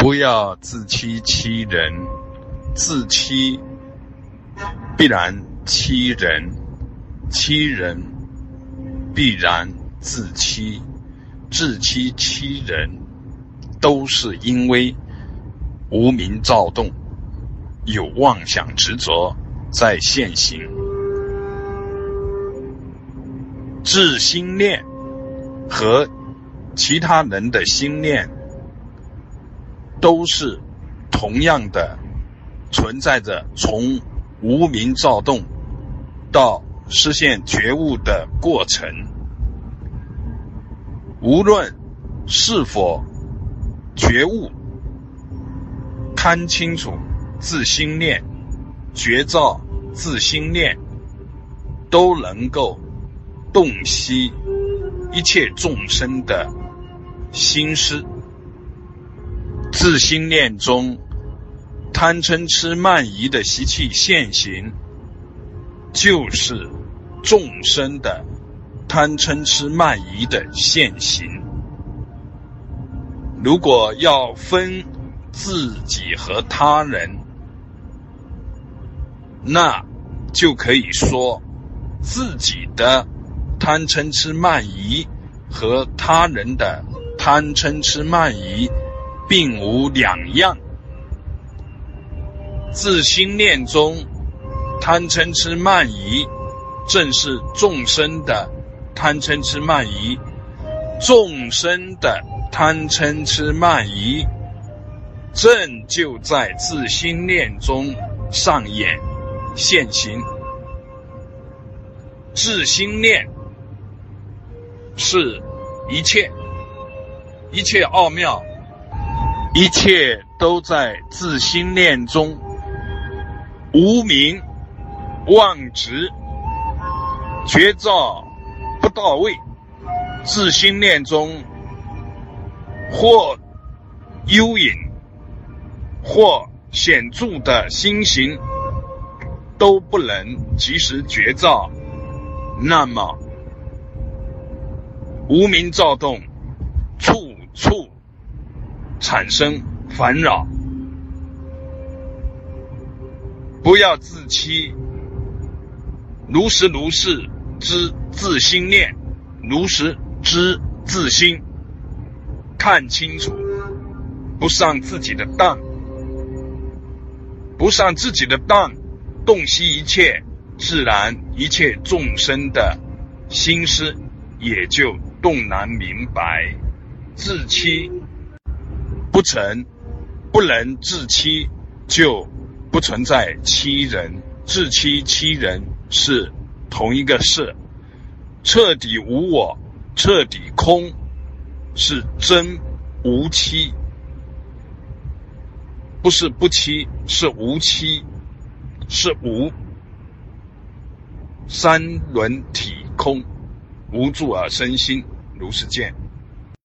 不要自欺欺人，自欺必然欺人，欺人必然自欺，自欺欺人都是因为无名躁动，有妄想执着在现行，自心念和其他人的心念。都是同样的存在着从无名躁动到实现觉悟的过程。无论是否觉悟，看清楚自心念，觉照自心念，都能够洞悉一切众生的心思。自心念中，贪嗔痴慢疑的习气现行，就是众生的贪嗔痴慢疑的现行。如果要分自己和他人，那就可以说自己的贪嗔痴慢疑和他人的贪嗔痴慢疑。并无两样。自心念中，贪嗔痴慢疑，正是众生的贪嗔痴慢疑。众生的贪嗔痴慢疑，正就在自心念中上演现行。自心念是一切一切奥妙。一切都在自心念中，无名妄执觉照不到位，自心念中或幽隐或显著的心行都不能及时觉照，那么无名躁动。产生烦扰，不要自欺。如实如是知自心念，如实知自心，看清楚，不上自己的当，不上自己的当，洞悉一切，自然一切众生的心思也就洞然明白。自欺。不成，不能自欺，就不存在欺人。自欺欺人是同一个事，彻底无我，彻底空，是真无欺，不是不欺，是无欺，是无三轮体空，无助而身心，如是见。